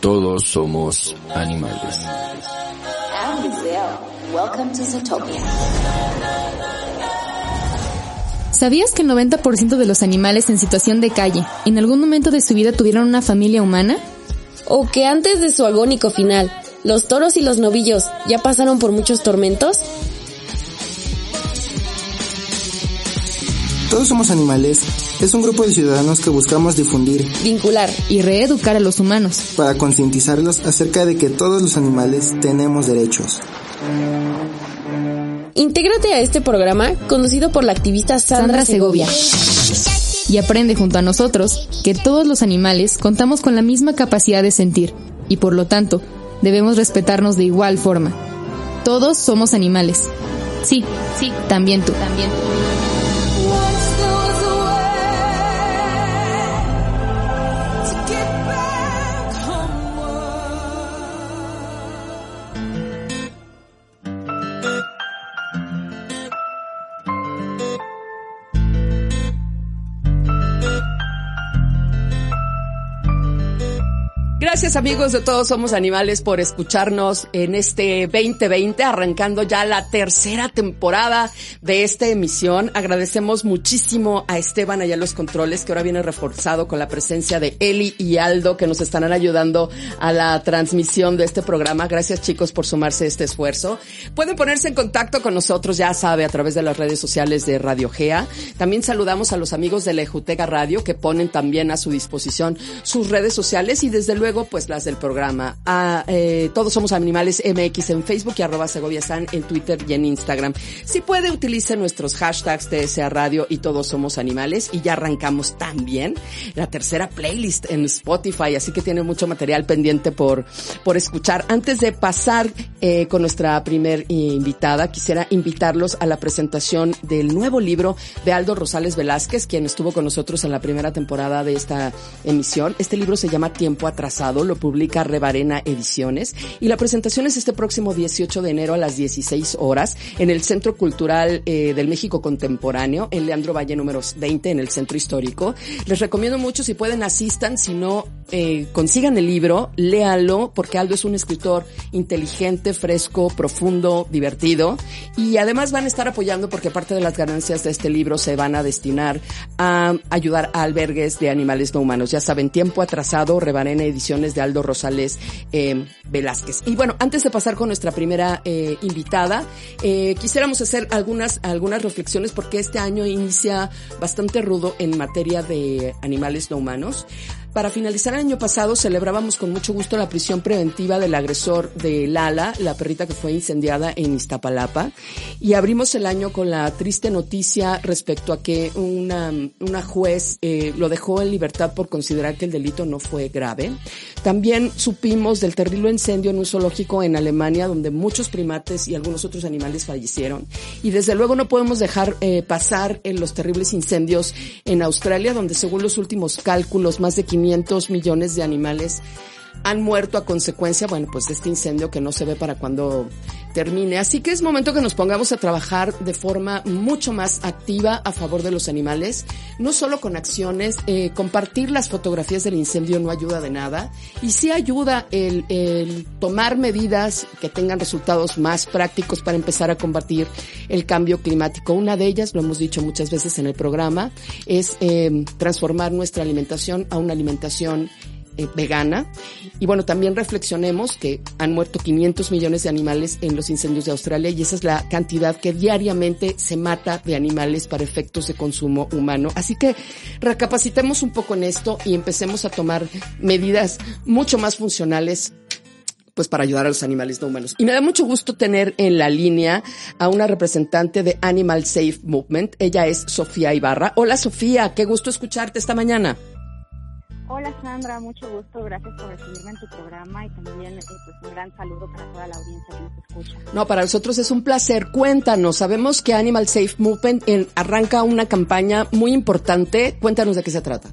Todos somos animales. ¿Sabías que el 90% de los animales en situación de calle en algún momento de su vida tuvieron una familia humana? ¿O que antes de su agónico final, los toros y los novillos ya pasaron por muchos tormentos? Todos somos animales es un grupo de ciudadanos que buscamos difundir, vincular y reeducar a los humanos para concientizarlos acerca de que todos los animales tenemos derechos. Intégrate a este programa conducido por la activista Sandra, Segovia. Y aprende junto a nosotros que todos los animales contamos con la misma capacidad de sentir y por lo tanto debemos respetarnos de igual forma. Todos somos animales. Sí, sí, también tú. También tú. Gracias amigos de Todos Somos Animales por escucharnos en este 2020, arrancando ya la tercera temporada de esta emisión. Agradecemos muchísimo a Esteban allá los controles, que ahora viene reforzado con la presencia de Eli y Aldo, que nos estarán ayudando a la transmisión de este programa. Gracias chicos por sumarse a este esfuerzo. Pueden ponerse en contacto con nosotros, ya sabe, a través de las redes sociales de Radio Gea. También saludamos a los amigos de la Ejutega Radio, que ponen también a su disposición sus redes sociales y desde luego pues las del programa. A, eh, todos somos animales MX en Facebook y arroba Segovia San en Twitter y en Instagram. Si puede, utilice nuestros hashtags TSA Radio y todos somos animales y ya arrancamos también la tercera playlist en Spotify, así que tiene mucho material pendiente por, por escuchar. Antes de pasar eh, con nuestra primer invitada, quisiera invitarlos a la presentación del nuevo libro de Aldo Rosales Velázquez, quien estuvo con nosotros en la primera temporada de esta emisión. Este libro se llama Tiempo Atrasado lo publica Rebarena Ediciones y la presentación es este próximo 18 de enero a las 16 horas en el Centro Cultural eh, del México Contemporáneo en Leandro Valle número 20 en el Centro Histórico. Les recomiendo mucho si pueden asistan, si no eh, consigan el libro, léalo porque Aldo es un escritor inteligente, fresco, profundo, divertido y además van a estar apoyando porque parte de las ganancias de este libro se van a destinar a ayudar a albergues de animales no humanos. Ya saben, tiempo atrasado, Rebarena Ediciones de Aldo Rosales eh, Velázquez. Y bueno, antes de pasar con nuestra primera eh, invitada, eh, quisiéramos hacer algunas, algunas reflexiones porque este año inicia bastante rudo en materia de animales no humanos. Para finalizar el año pasado celebrábamos con mucho gusto la prisión preventiva del agresor de Lala, la perrita que fue incendiada en Iztapalapa, y abrimos el año con la triste noticia respecto a que una, una juez eh, lo dejó en libertad por considerar que el delito no fue grave. También supimos del terrible incendio en un zoológico en Alemania donde muchos primates y algunos otros animales fallecieron. Y desde luego no podemos dejar eh, pasar en los terribles incendios en Australia donde según los últimos cálculos más de 500 500 millones de animales han muerto a consecuencia, bueno, pues de este incendio que no se ve para cuando termine. Así que es momento que nos pongamos a trabajar de forma mucho más activa a favor de los animales, no solo con acciones, eh, compartir las fotografías del incendio no ayuda de nada y sí ayuda el, el, tomar medidas que tengan resultados más prácticos para empezar a combatir el cambio climático. Una de ellas, lo hemos dicho muchas veces en el programa, es eh, transformar nuestra alimentación a una alimentación eh, vegana. Y bueno, también reflexionemos que han muerto 500 millones de animales en los incendios de Australia y esa es la cantidad que diariamente se mata de animales para efectos de consumo humano. Así que recapacitemos un poco en esto y empecemos a tomar medidas mucho más funcionales pues para ayudar a los animales no humanos. Y me da mucho gusto tener en la línea a una representante de Animal Safe Movement. Ella es Sofía Ibarra. Hola Sofía, qué gusto escucharte esta mañana. Hola Sandra, mucho gusto, gracias por recibirme en tu programa y también eh, pues un gran saludo para toda la audiencia que nos escucha. No, para nosotros es un placer. Cuéntanos, sabemos que Animal Safe Movement en, arranca una campaña muy importante. Cuéntanos de qué se trata.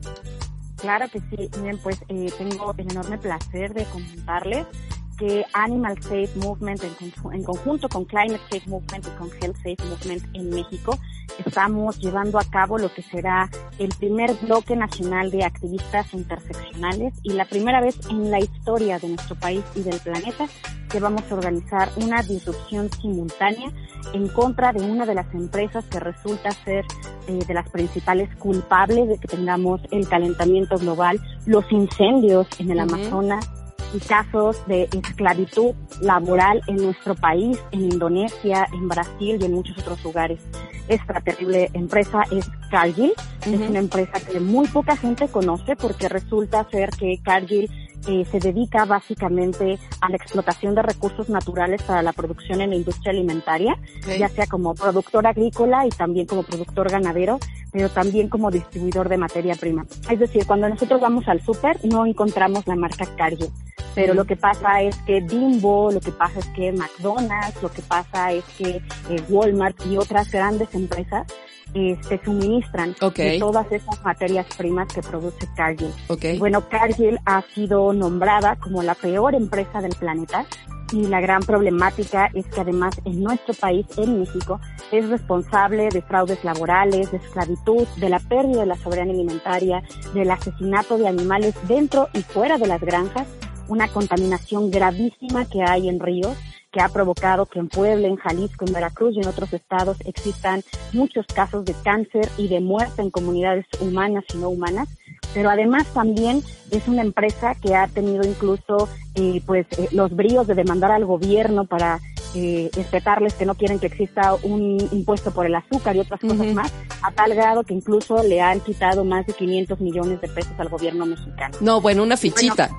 Claro que sí, bien, pues eh, tengo el enorme placer de comentarles que Animal Safe Movement en, en, conjunto con Climate Safe Movement y con Health Safe Movement en México estamos llevando a cabo lo que será el primer bloque nacional de activistas interseccionales y la primera vez en la historia de nuestro país y del planeta que vamos a organizar una disrupción simultánea en contra de una de las empresas que resulta ser eh, de las principales culpables de que tengamos el calentamiento global, los incendios en el Amazonas, y casos de esclavitud laboral en nuestro país, en Indonesia, en Brasil y en muchos otros lugares. Esta terrible empresa es Cargill, es una empresa que muy poca gente conoce porque resulta ser que Cargill eh, se dedica básicamente a la explotación de recursos naturales para la producción en la industria alimentaria, ya sea como productor agrícola y también como productor ganadero, pero también como distribuidor de materia prima. Es decir, cuando nosotros vamos al súper no encontramos la marca Cargill, pero lo que pasa es que Bimbo, lo que pasa es que McDonald's, lo que pasa es que eh, Walmart y otras grandes empresas se suministran de todas esas materias primas que produce Cargill. Bueno, Cargill ha sido nombrada como la peor empresa del planeta y la gran problemática es que además en nuestro país, en México, es responsable de fraudes laborales, de esclavitud, de la pérdida de la soberanía alimentaria, del asesinato de animales dentro y fuera de las granjas, una contaminación gravísima que hay en ríos que ha provocado que en Puebla, en Jalisco, en Veracruz y en otros estados existan muchos casos de cáncer y de muerte en comunidades humanas y no humanas. Pero además también es una empresa que ha tenido incluso eh, pues eh, los bríos de demandar al gobierno para eh, respetarles que no quieren que exista un impuesto por el azúcar y otras cosas más, a tal grado que incluso le han quitado más de 500 millones de pesos al gobierno mexicano. No, bueno, una fichita.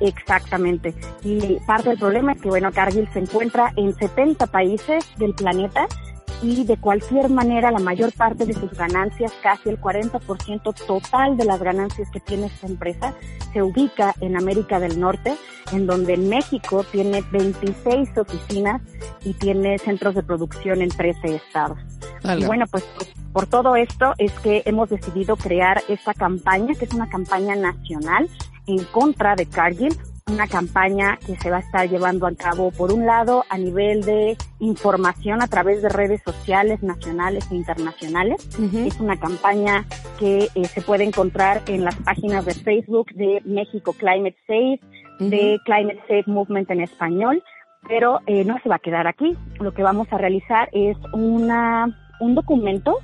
Exactamente. Y parte del problema es que, bueno, Cargill se encuentra en 70 países del planeta y de cualquier manera la mayor parte de sus ganancias, casi el 40% total de las ganancias que tiene esta empresa, se ubica en América del Norte, en donde México tiene 26 oficinas y tiene centros de producción en 13 estados. Y bueno, pues por todo esto es que hemos decidido crear esta campaña, que es una campaña nacional en contra de Cargill, una campaña que se va a estar llevando a cabo, por un lado, a nivel de información a través de redes sociales nacionales e internacionales. Es una campaña que eh, se puede encontrar en las páginas de Facebook de México Climate Safe, de Climate Safe Movement en español, pero eh, no se va a quedar aquí. Lo que vamos a realizar es una, un documento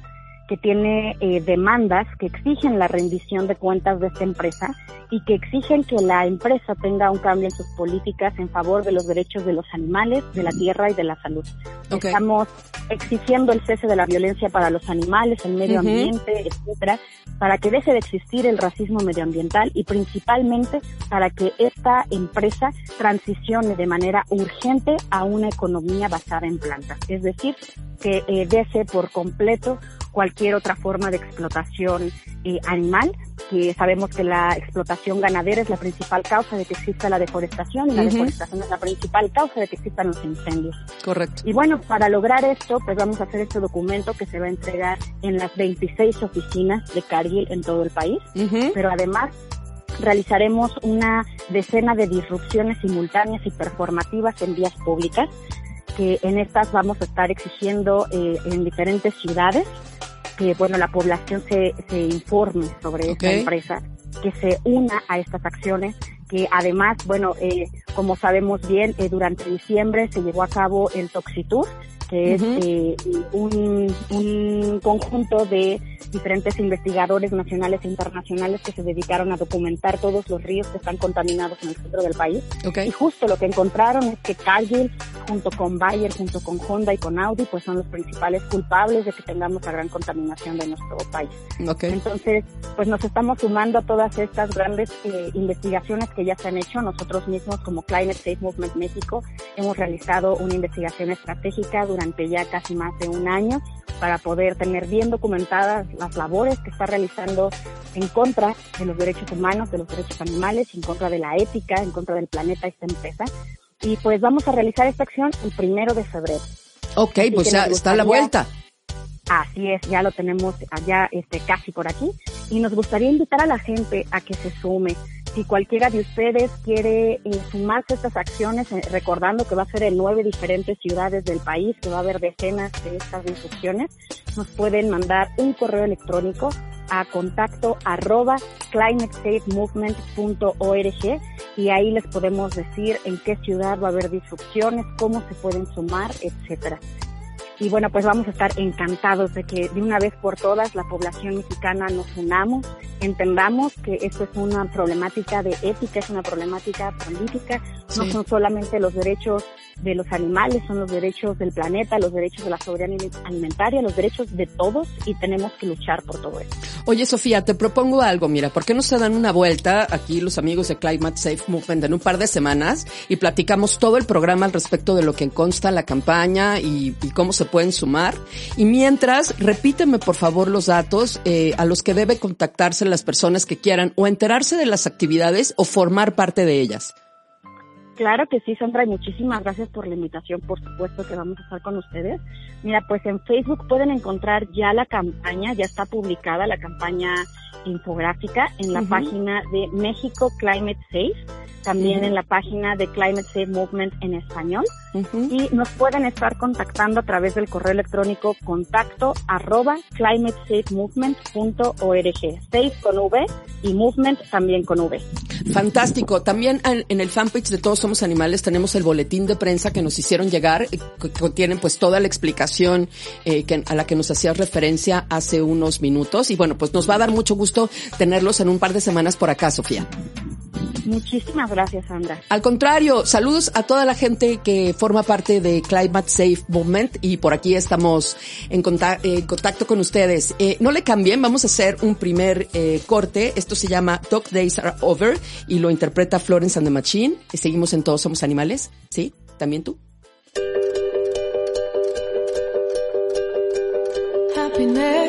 que tiene eh, demandas que exigen la rendición de cuentas de esta empresa y que exigen que la empresa tenga un cambio en sus políticas en favor de los derechos de los animales, de la tierra y de la salud. Estamos exigiendo el cese de la violencia para los animales, el medio ambiente, etcétera, para que deje de existir el racismo medioambiental y principalmente para que esta empresa transicione de manera urgente a una economía basada en plantas. Es decir, que eh, deje por completo cualquier otra forma de explotación eh, animal, que sabemos que la explotación ganadera es la principal causa de que exista la deforestación y la deforestación es la principal causa de que existan los incendios. Correcto. Y bueno, para lograr esto, pues vamos a hacer este documento que se va a entregar en las 26 oficinas de Cargill en todo el país, pero además realizaremos una decena de disrupciones simultáneas y performativas en vías públicas que en estas vamos a estar exigiendo eh, en diferentes ciudades que bueno la población se, se informe sobre esta empresa, que se una a estas acciones, que además, bueno, eh, como sabemos bien, eh, durante diciembre se llevó a cabo el Toxitour, que es eh, un, un conjunto de diferentes investigadores nacionales e internacionales que se dedicaron a documentar todos los ríos que están contaminados en el centro del país. Y justo lo que encontraron es que Cargill, junto con Bayer, junto con Honda y con Audi, pues son los principales culpables de que tengamos la gran contaminación de nuestro país. Entonces, pues nos estamos sumando a todas estas grandes eh, investigaciones que ya se han hecho. Nosotros mismos, como Climate Safe Movement México, hemos realizado una investigación estratégica durante ya casi más de un año para poder tener bien documentadas las labores que está realizando en contra de los derechos humanos, de los derechos animales, en contra de la ética, en contra del planeta esta empresa. Y pues vamos a realizar esta acción el primero de febrero. Ok, pues ya está a la vuelta. Así es, ya lo tenemos allá este, casi por aquí. Y nos gustaría invitar a la gente a que se sume. Si cualquiera de ustedes quiere eh, sumarse a estas acciones, eh, recordando que va a ser en nueve diferentes ciudades del país, que va a haber decenas de estas instrucciones, nos pueden mandar un correo electrónico a contacto arroba climatesafemovement.org y ahí les podemos decir en qué ciudad va a haber disrupciones, cómo se pueden sumar, etcétera. Y bueno, pues vamos a estar encantados de que de una vez por todas la población mexicana nos unamos, entendamos que esto es una problemática de ética, es una problemática política, no son solamente los derechos de los animales, son los derechos del planeta, los derechos de la soberanía alimentaria, los derechos de todos y tenemos que luchar por todo eso. Oye, Sofía, te propongo algo, mira, ¿por qué no se dan una vuelta aquí los amigos de Climate Safe Movement en un par de semanas y platicamos todo el programa al respecto de lo que consta la campaña y, cómo se pueden sumar? Y mientras, repíteme por favor los datos eh, a los que debe contactarse las personas que quieran o enterarse de las actividades o formar parte de ellas. Claro que sí, Sandra, y muchísimas gracias por la invitación, por supuesto que vamos a estar con ustedes. Mira, pues en Facebook pueden encontrar ya la campaña, ya está publicada la campaña infográfica en la página de México Climate Safe, también en la página de Climate Safe Movement en español. Y nos pueden estar contactando a través del correo electrónico contacto arroba climatesafemovement.org. Safe con V y movement también con V. Fantástico. También en el fanpage de Todos Somos Animales tenemos el boletín de prensa que nos hicieron llegar, eh, que contienen pues toda la explicación eh, que, a la que nos hacías referencia hace unos minutos. Y bueno, pues nos va a dar mucho gusto tenerlos en un par de semanas por acá, Sofía. Muchísimas gracias, Sandra. Al contrario, saludos a toda la gente que forma parte de Climate Safe Movement y por aquí estamos en, contacto, eh, contacto con ustedes. Eh, no le cambien, vamos a hacer un primer eh, corte. Esto se llama Dog Days Are Over y lo interpreta Florence and the Machine. Seguimos en Todos Somos Animales, ¿sí? ¿También tú? Happiness.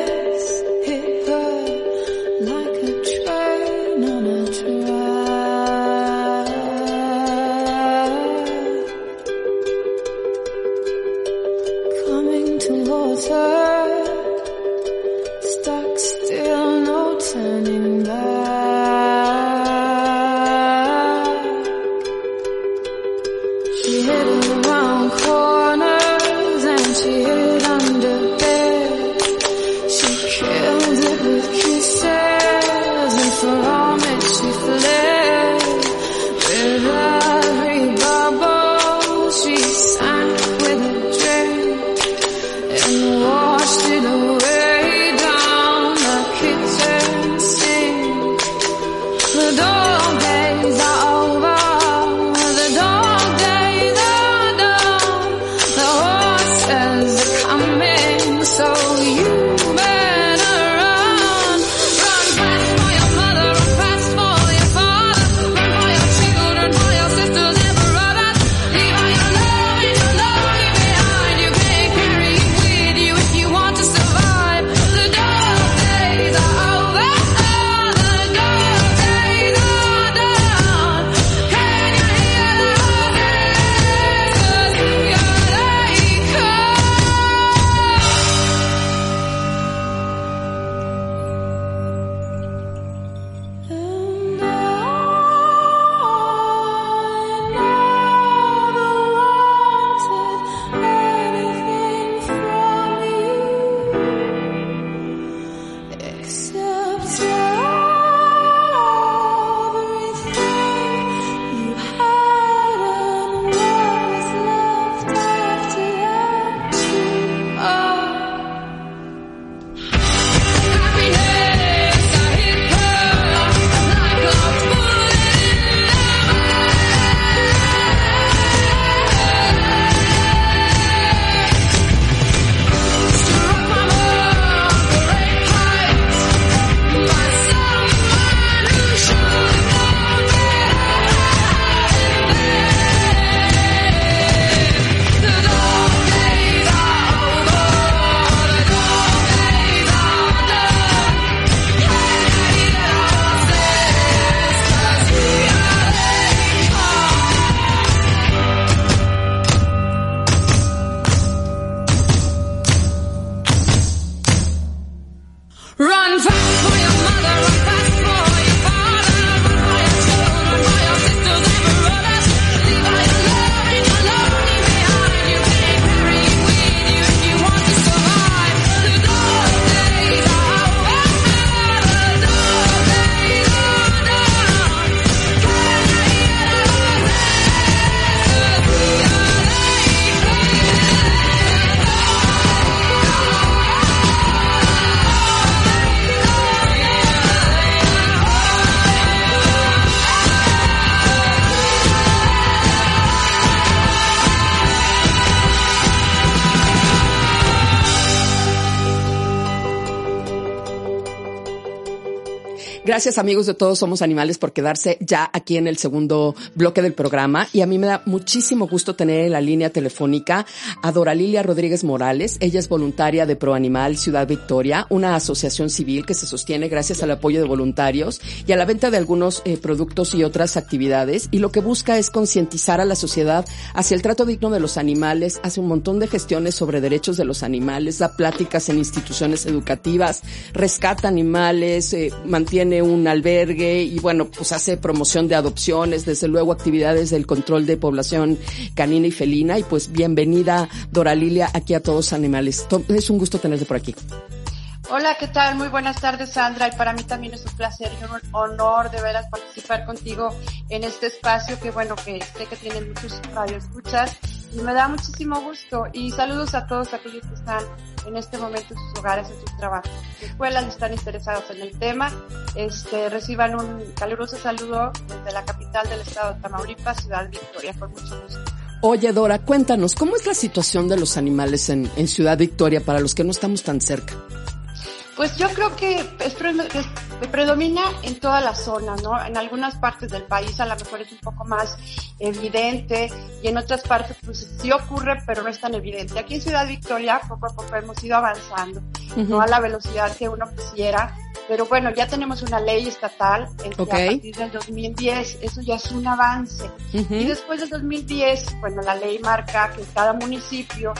Gracias amigos de Todos Somos Animales por quedarse ya aquí en el segundo bloque del programa. Y a mí me da muchísimo gusto tener en la línea telefónica a Dora Lilia Rodríguez Morales. Ella es voluntaria de Pro Animal Ciudad Victoria, una asociación civil que se sostiene gracias al apoyo de voluntarios y a la venta de algunos eh, productos y otras actividades. Y lo que busca es concientizar a la sociedad hacia el trato digno de los animales, hace un montón de gestiones sobre derechos de los animales, da pláticas en instituciones educativas, rescata animales, eh, mantiene un albergue y bueno, pues hace promoción de adopciones, desde luego actividades del control de población canina y felina y pues bienvenida Dora Lilia aquí a todos animales. Es un gusto tenerte por aquí. Hola, ¿qué tal? Muy buenas tardes, Sandra. Y para mí también es un placer y un honor de veras participar contigo en este espacio que, bueno, que sé que tiene muchos radioescuchas y me da muchísimo gusto. Y saludos a todos aquellos que están en este momento en sus hogares, en sus trabajos, sus escuelas están interesados en el tema. Este, reciban un caluroso saludo desde la capital del estado de Tamaulipas, Ciudad Victoria, por mucho gusto. Oye, Dora, cuéntanos, ¿cómo es la situación de los animales en, en Ciudad Victoria para los que no estamos tan cerca? Pues yo creo que es, predomina en toda la zona, ¿no? En algunas partes del país a lo mejor es un poco más evidente y en otras partes pues sí ocurre, pero no es tan evidente. Aquí en Ciudad Victoria poco a poco hemos ido avanzando, no a la velocidad que uno quisiera, pero bueno, ya tenemos una ley estatal este, a partir del 2010, eso ya es un avance. Y después del 2010, bueno, la ley marca que cada municipio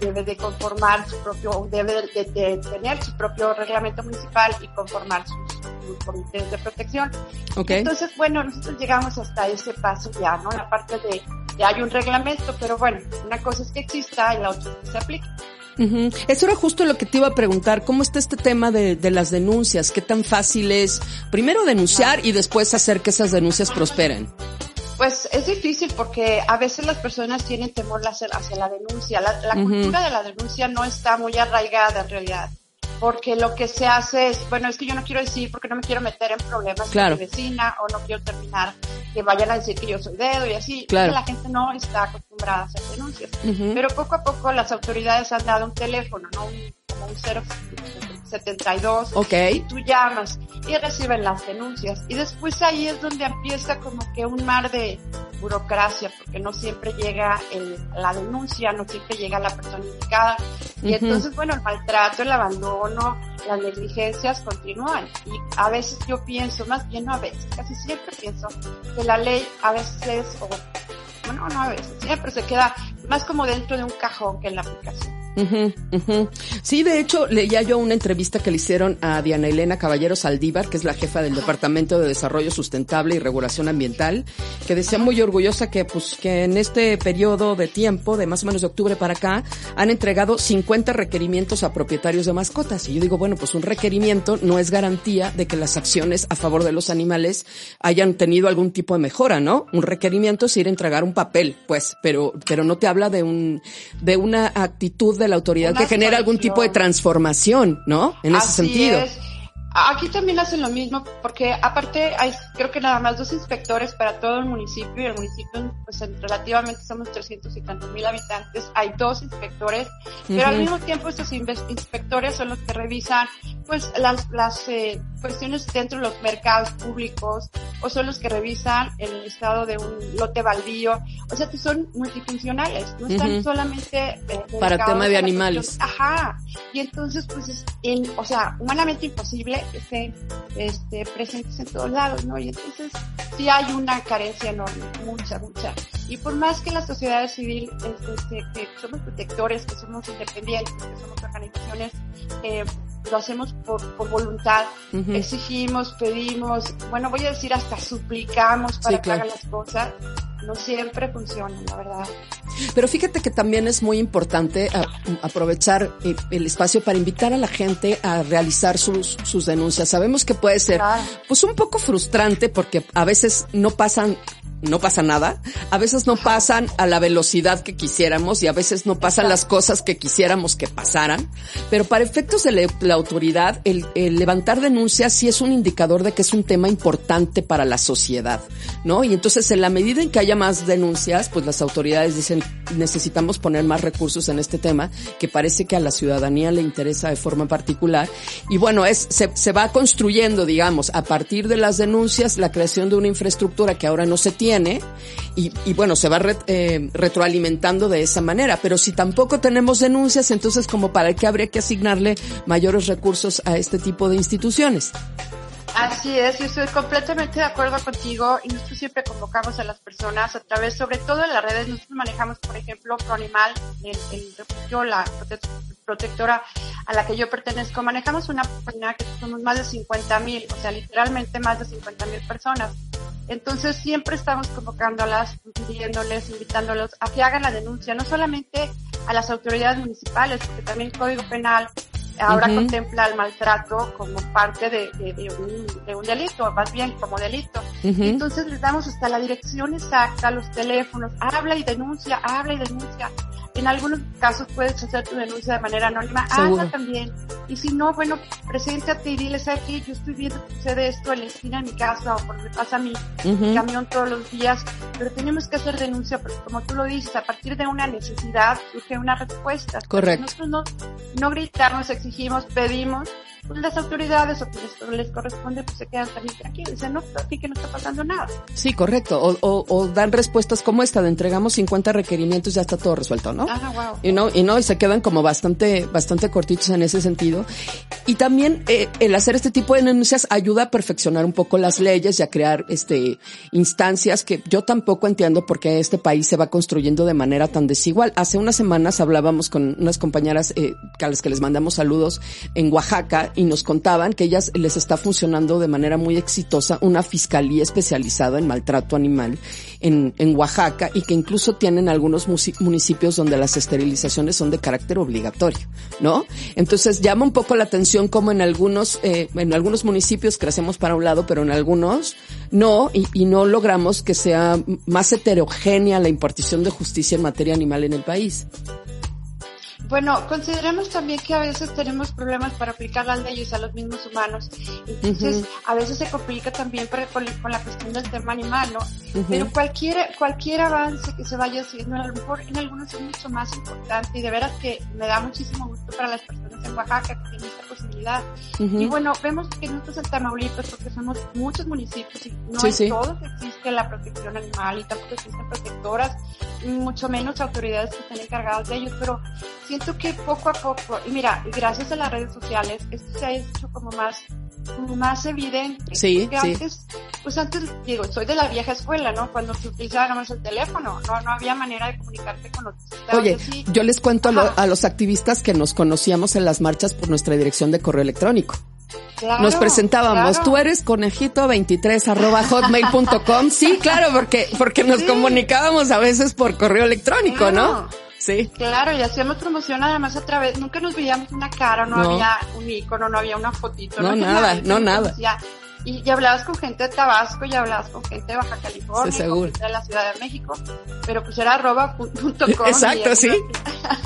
debe de conformar su propio, debe de, tener su propio reglamento municipal y conformar sus, comités de protección. Entonces, bueno, nosotros llegamos hasta ese paso ya, ¿no? La parte de, que hay un reglamento, pero bueno, una cosa es que exista y la otra es que se aplique. Eso era justo lo que te iba a preguntar. ¿Cómo está este tema de, de las denuncias? ¿Qué tan fácil es primero denunciar y después hacer que esas denuncias prosperen? Pues es difícil porque a veces las personas tienen temor hacia, la denuncia. La, cultura de la denuncia no está muy arraigada en realidad. Porque lo que se hace es, bueno, es que yo no quiero decir porque no me quiero meter en problemas con mi vecina o no quiero terminar que vayan a decir que yo soy dedo y así. Claro. La gente no está acostumbrada a hacer denuncias. Pero poco a poco las autoridades han dado un teléfono, ¿no? Un, como un cero 72. Ok. Y tú llamas y reciben las denuncias. Y después ahí es donde empieza como que un mar de burocracia, porque no siempre llega el, la denuncia, no siempre llega la persona indicada. Y entonces, bueno, el maltrato, el abandono, las negligencias continúan. Y a veces yo pienso, más bien no a veces, casi siempre pienso que la ley a veces, o bueno, no a veces, siempre se queda más como dentro de un cajón que en la aplicación. Sí, de hecho, leía yo una entrevista que le hicieron a Diana Elena Caballero Saldívar, que es la jefa del Departamento de Desarrollo Sustentable y Regulación Ambiental, que decía muy orgullosa que, pues, que en este periodo de tiempo, de más o menos de octubre para acá, han entregado 50 requerimientos a propietarios de mascotas. Y yo digo, bueno, pues un requerimiento no es garantía de que las acciones a favor de los animales hayan tenido algún tipo de mejora, ¿no? Un requerimiento es ir a entregar un papel, pues, pero, pero no te habla de un, de una actitud de la autoridad que genera algún tipo de transformación, ¿no? En ese sentido. Aquí también hacen lo mismo, porque aparte hay creo que nada más dos inspectores para todo el municipio y el municipio, pues relativamente somos 300 y tantos mil habitantes, hay dos inspectores, pero al mismo tiempo estos inspectores son los que revisan pues las, las eh, cuestiones dentro de los mercados públicos o son los que revisan el estado de un lote baldío, o sea que son multifuncionales, no están solamente eh, para tema de animales. Ajá, y entonces pues es, en, o sea, humanamente imposible que estén este, presentes en todos lados, ¿no? Y entonces sí hay una carencia enorme, mucha, mucha. Y por más que la sociedad civil, este, que somos protectores, que somos independientes, que somos organizaciones, eh, lo hacemos por, por voluntad, exigimos, pedimos, bueno, voy a decir hasta suplicamos para que hagan las cosas, no siempre funcionan, la verdad. Pero fíjate que también es muy importante ah, aprovechar eh, el espacio para invitar a la gente a realizar sus, sus denuncias. Sabemos que puede ser pues un poco frustrante porque a veces no pasan no pasa nada, a veces no pasan a la velocidad que quisiéramos y a veces no pasan las cosas que quisiéramos que pasaran, pero para efectos de la autoridad, el, levantar denuncias sí es un indicador de que es un tema importante para la sociedad, ¿no? Y entonces en la medida en que haya más denuncias, pues las autoridades dicen necesitamos poner más recursos en este tema que parece que a la ciudadanía le interesa de forma particular. Y bueno, es, se, se va construyendo, digamos, a partir de las denuncias, la creación de una infraestructura que ahora no se tiene y, y bueno, se va eh, retroalimentando de esa manera. Pero si tampoco tenemos denuncias, entonces como para qué habría que asignarle mayores recursos a este tipo de instituciones. Así es, yo estoy completamente de acuerdo contigo y nosotros siempre convocamos a las personas a través, sobre todo en las redes, nosotros manejamos, por ejemplo, ProAnimal, el, el refugio, la protectora a la que yo pertenezco, manejamos una página que somos más de 50 mil, o sea, literalmente más de 50 mil personas. Entonces siempre estamos convocándolas, pidiéndoles, invitándolos a que hagan la denuncia, no solamente a las autoridades municipales, porque también Código Penal ahora contempla el maltrato como parte de, de, un, de, un, delito, más bien como delito. Entonces les damos hasta la dirección exacta, los teléfonos, habla y denuncia, habla y denuncia. En algunos casos puedes hacer tu denuncia de manera anónima, hazla también. Y si no, bueno, preséntate y diles aquí, yo estoy viendo que sucede esto en la esquina de mi casa o porque pasa mi camión todos los días, pero tenemos que hacer denuncia porque como tú lo dices, a partir de una necesidad surge una respuesta. Correcto. Nosotros no, no gritarnos, exigimos, pedimos, las autoridades o que les, corresponde, pues se quedan también tranquilos. Dicen, no, aquí que no está pasando nada. Sí, correcto. O, o, o, dan respuestas como esta de entregamos 50 requerimientos, ya está todo resuelto, ¿no? Ah, wow. Y no, y no, y se quedan como bastante, bastante cortitos en ese sentido. Y también eh, el hacer este tipo de denuncias ayuda a perfeccionar un poco las leyes y a crear este instancias que yo tampoco entiendo por qué este país se va construyendo de manera tan desigual. Hace unas semanas hablábamos con unas compañeras eh, a las que les mandamos saludos en Oaxaca y nos contaban que ellas les está funcionando de manera muy exitosa una fiscalía especializada en maltrato animal en, en Oaxaca y que incluso tienen algunos municipios donde las esterilizaciones son de carácter obligatorio, ¿no? Entonces llama un poco la atención como en algunos, eh, en algunos municipios crecemos para un lado, pero en algunos no, y, y no logramos que sea más heterogénea la impartición de justicia en materia animal en el país. Bueno, consideremos también que a veces tenemos problemas para aplicar las leyes a los mismos humanos. Entonces, a veces se complica también para, con, con, la cuestión del tema animal, ¿no? Pero cualquier, cualquier avance que se vaya haciendo, a lo mejor en algunos es mucho más importante y de veras que me da muchísimo gusto para las personas Oaxaca que tienen esta posibilidad. Y bueno, vemos que nosotros en Tamaulipas, porque somos muchos municipios y no Sí, en sí. todos existe la protección animal y tampoco existen protectoras, mucho menos autoridades que estén encargadas de ellos, pero siento que poco a poco, y mira, gracias a las redes sociales, esto se ha hecho como más, más evidente. Sí, Porque sí. antes, pues antes, digo, soy de la vieja escuela, ¿no? Cuando se utilizaba más el teléfono, no, no había manera de comunicarte con otros. Oye, Sí, yo les cuento a, lo- a los activistas que nos conocíamos en las marchas por nuestra dirección de correo electrónico. claro, Nos presentábamos, claro. tú eres conejito23 arroba hotmail.com. Sí, claro, porque, porque nos Sí. comunicábamos a veces por correo electrónico, ¿no? Sí. Claro, y hacíamos promoción además a través, nunca nos veíamos una cara, no, No. había un icono, no había una fotito. No, había nada, y no, nada. Y, y hablabas con gente de Tabasco y hablabas con gente de Baja California, Sí, con gente de la Ciudad de México, pero pues era arroba pu- punto com. Exacto, sí.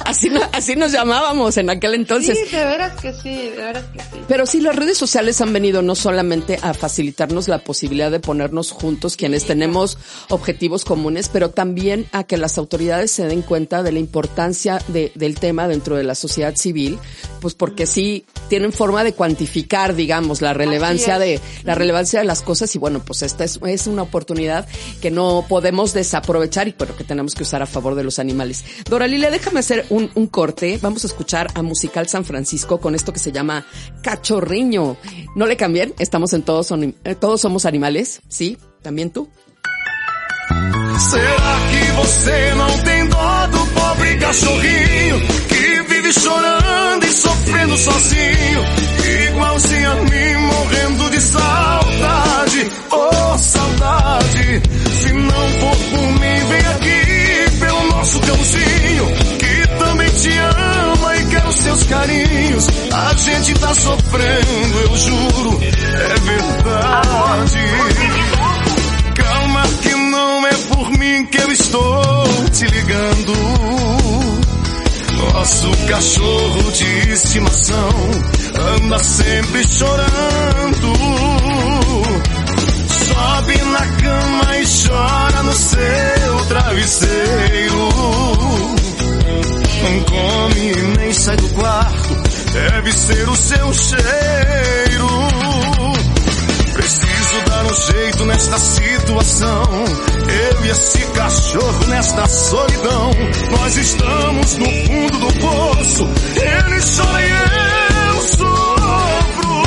Así, así nos llamábamos en aquel entonces. Sí, de veras que sí, de veras que sí. Pero sí, las redes sociales han venido no solamente a facilitarnos la posibilidad de ponernos juntos quienes tenemos objetivos comunes, pero también a que las autoridades se den cuenta de la importancia de- del tema dentro de la sociedad civil, pues porque sí tienen forma de cuantificar, digamos, la relevancia de la relevancia de las cosas y bueno, pues esta es, es una oportunidad que no podemos desaprovechar y bueno, que tenemos que usar a favor de los animales. Doralilia, déjame hacer un, un corte. Vamos a escuchar a Musical San Francisco con esto que se llama Cachorriño. No le cambien, estamos en todos, son, eh, todos somos animales, ¿sí? ¿También tú? Será que você não tem dó do pobre cachorrinho que vive chorando e sofrendo sozinho? Igualzinho a mim, morrendo saudade. Oh, saudade. Se não for por mim, vem aqui pelo nosso cãozinho que também te ama e quer os seus carinhos. A gente tá sofrendo, eu juro, é verdade. Calma que não é por mim que eu estou te ligando. Nosso cachorro de estimação anda sempre chorando. Sobe na cama e chora no seu travesseiro. Não come nem sai do quarto, deve ser o seu cheiro. Preciso Preciso dar um jeito nesta situação. Eu e esse cachorro nesta solidão. Nós estamos no fundo do poço. Ele chora e eu sofro.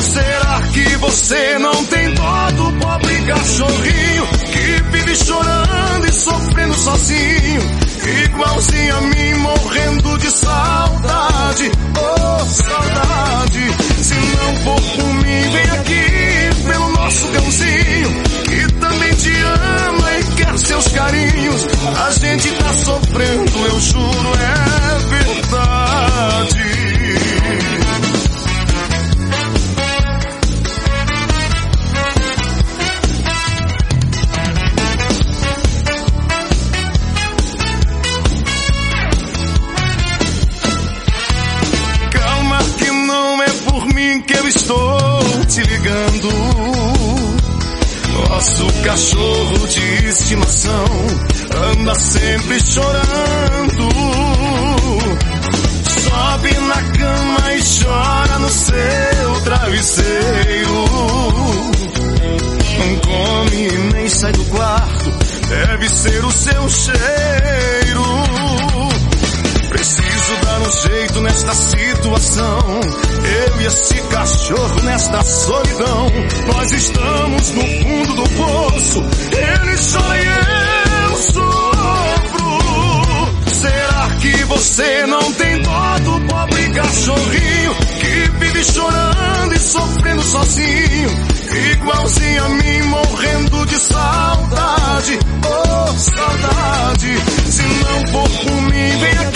Será que você não tem dó do pobre cachorrinho que vive chorando e sofrendo sozinho? Igualzinho a mim morrendo de saudade. Oh, saudade. Se não for por mim, vem aqui seus carinhos. A gente tá sofrendo, eu juro, é verdade. Calma que não é por mim que eu estou te ligando. Nosso cachorro de estimação anda sempre chorando. Sobe na cama e chora no seu travesseiro. Não come nem sai do quarto, deve ser o seu cheiro. Preciso dar um jeito nesta situação. Eu e esse cachorro nesta solidão. Nós estamos no fundo do poço. Ele chora e eu sofro. Será que você não tem dó do pobre cachorrinho que vive chorando e sofrendo sozinho? Igualzinho a mim morrendo de saudade. Oh, saudade. Se não for mim, vem aqui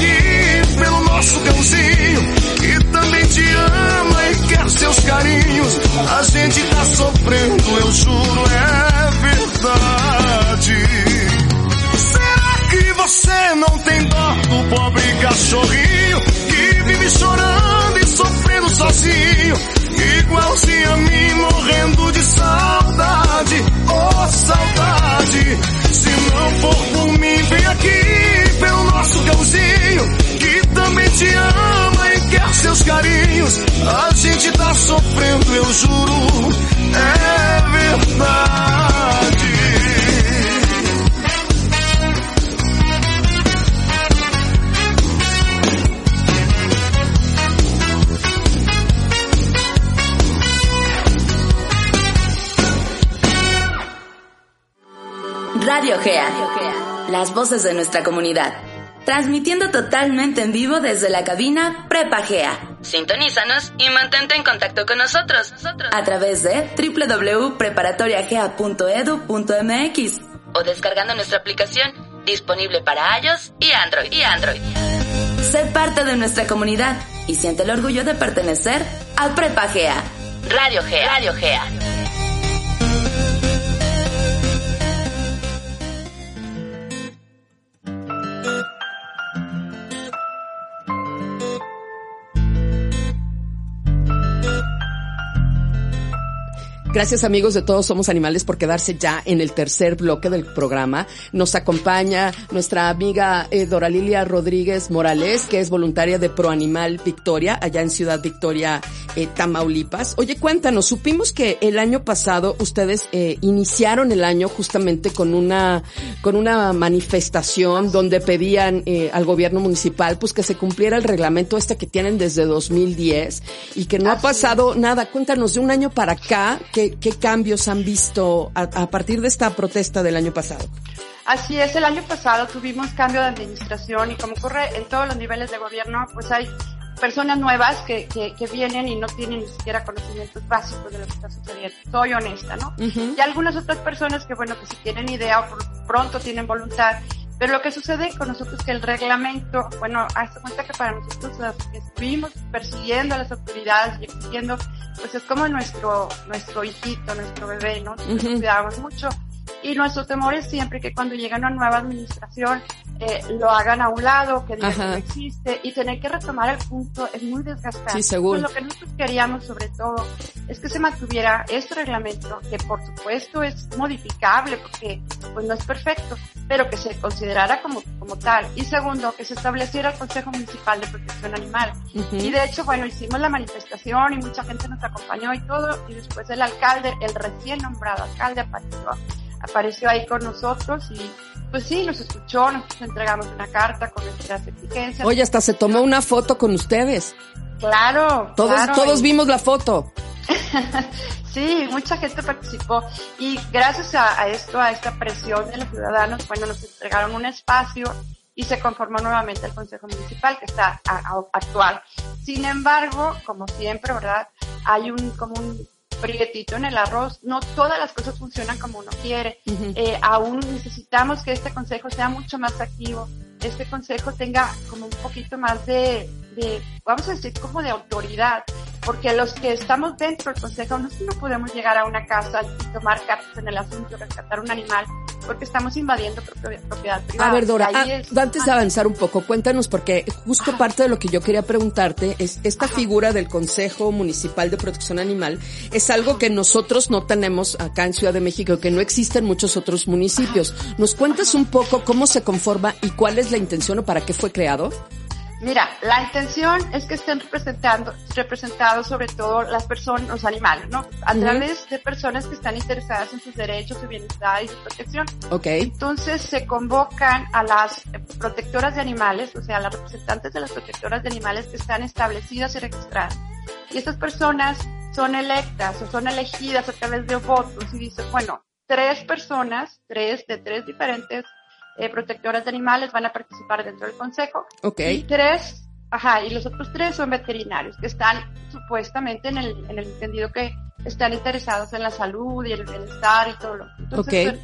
nosso cãozinho. Que também te ama e quer seus carinhos. A gente tá sofrendo, eu juro, é verdade. A gente tá sofrendo, eu juro, é verdade. Radio Gea, las voces de nuestra comunidad. Transmitiendo totalmente en vivo desde la cabina Prepa Gea. Sintonízanos y mantente en contacto con nosotros a través de www.preparatoriagea.edu.mx o descargando nuestra aplicación disponible para iOS y Android. Y Android. Sé parte de nuestra comunidad y siente el orgullo de pertenecer a Prepa Gea. Radio Gea. Radio Gea. Gracias amigos de Todos Somos Animales por quedarse ya en el tercer bloque del programa. Nos acompaña nuestra amiga eh, Dora Lilia Rodríguez Morales, que es voluntaria de Pro Animal Victoria, allá en Ciudad Victoria, eh, Tamaulipas. Oye, cuéntanos, supimos que el año pasado ustedes eh, iniciaron el año justamente con una, con una manifestación donde pedían eh, al gobierno municipal pues que se cumpliera el reglamento este que tienen desde 2010 y que no ha pasado nada. Cuéntanos de un año para acá, ¿qué, qué cambios han visto a, a partir de esta protesta del año pasado? Así es, el año pasado tuvimos cambio de administración y como ocurre en todos los niveles de gobierno, pues hay personas nuevas que, que, que vienen y no tienen ni siquiera conocimientos básicos de lo que está sucediendo. Soy honesta, ¿no? Y algunas otras personas que, bueno, que si tienen idea o pronto tienen voluntad, pero lo que sucede con nosotros es que el reglamento, bueno, hazte cuenta que para nosotros las que estuvimos persiguiendo a las autoridades y exigiendo, pues es como nuestro, nuestro hijito, nuestro bebé, ¿no? Nos cuidamos mucho. Y nuestro temor es siempre que cuando llega una nueva administración eh, lo hagan a un lado, que digan que Ajá. no existe y tener que retomar el punto es muy desgastante. Sí, seguro. Entonces, lo que nosotros queríamos sobre todo es que se mantuviera este reglamento, que por supuesto es modificable porque pues no es perfecto, pero que se considerara como, como tal. Y segundo, que se estableciera el Consejo Municipal de Protección animal. Y de hecho, bueno, hicimos la manifestación y mucha gente nos acompañó y todo, y después el alcalde, el recién nombrado alcalde apareció, apareció ahí con nosotros y pues sí, nos escuchó, nosotros entregamos una carta con nuestras exigencias. Oye, hasta se tomó una foto con ustedes. Claro. Todos, todos vimos la foto. sí, mucha gente participó y gracias a, esto, a esta presión de los ciudadanos, bueno, nos entregaron un espacio y se conformó nuevamente el Consejo Municipal que está actual. Sin embargo, como siempre, ¿verdad? Hay un, como un prietito en el arroz. No todas las cosas funcionan como uno quiere. eh, aún necesitamos que este consejo sea mucho más activo. Este consejo tenga como un poquito más de, de vamos a decir, como de autoridad porque los que estamos dentro del consejo no, no podemos llegar a una casa y tomar cartas en el asunto, rescatar un animal, porque estamos invadiendo propiedad privada. A ver, Dora, ah, antes de avanzar un poco, cuéntanos, porque justo parte de lo que yo quería preguntarte es esta figura del Consejo Municipal de Protección Animal es algo que nosotros no tenemos acá en Ciudad de México, que no existe en muchos otros municipios. ¿Nos cuentas un poco cómo se conforma y cuál es la intención o para qué fue creado? Mira, la intención es que estén representando, representados sobre todo las personas, los animales, ¿no? A través de personas que están interesadas en sus derechos, su bienestar y su protección. Ok. Entonces se convocan a las protectoras de animales, o sea, las representantes de las protectoras de animales que están establecidas y registradas. Y estas personas son electas o son elegidas a través de votos y dicen, bueno, tres personas, tres de tres diferentes eh, protectoras de animales van a participar dentro del consejo. Ok. Y tres, ajá, y los otros tres son veterinarios que están supuestamente en el, en el entendido que están interesados en la salud y el bienestar y todo lo Entonces, son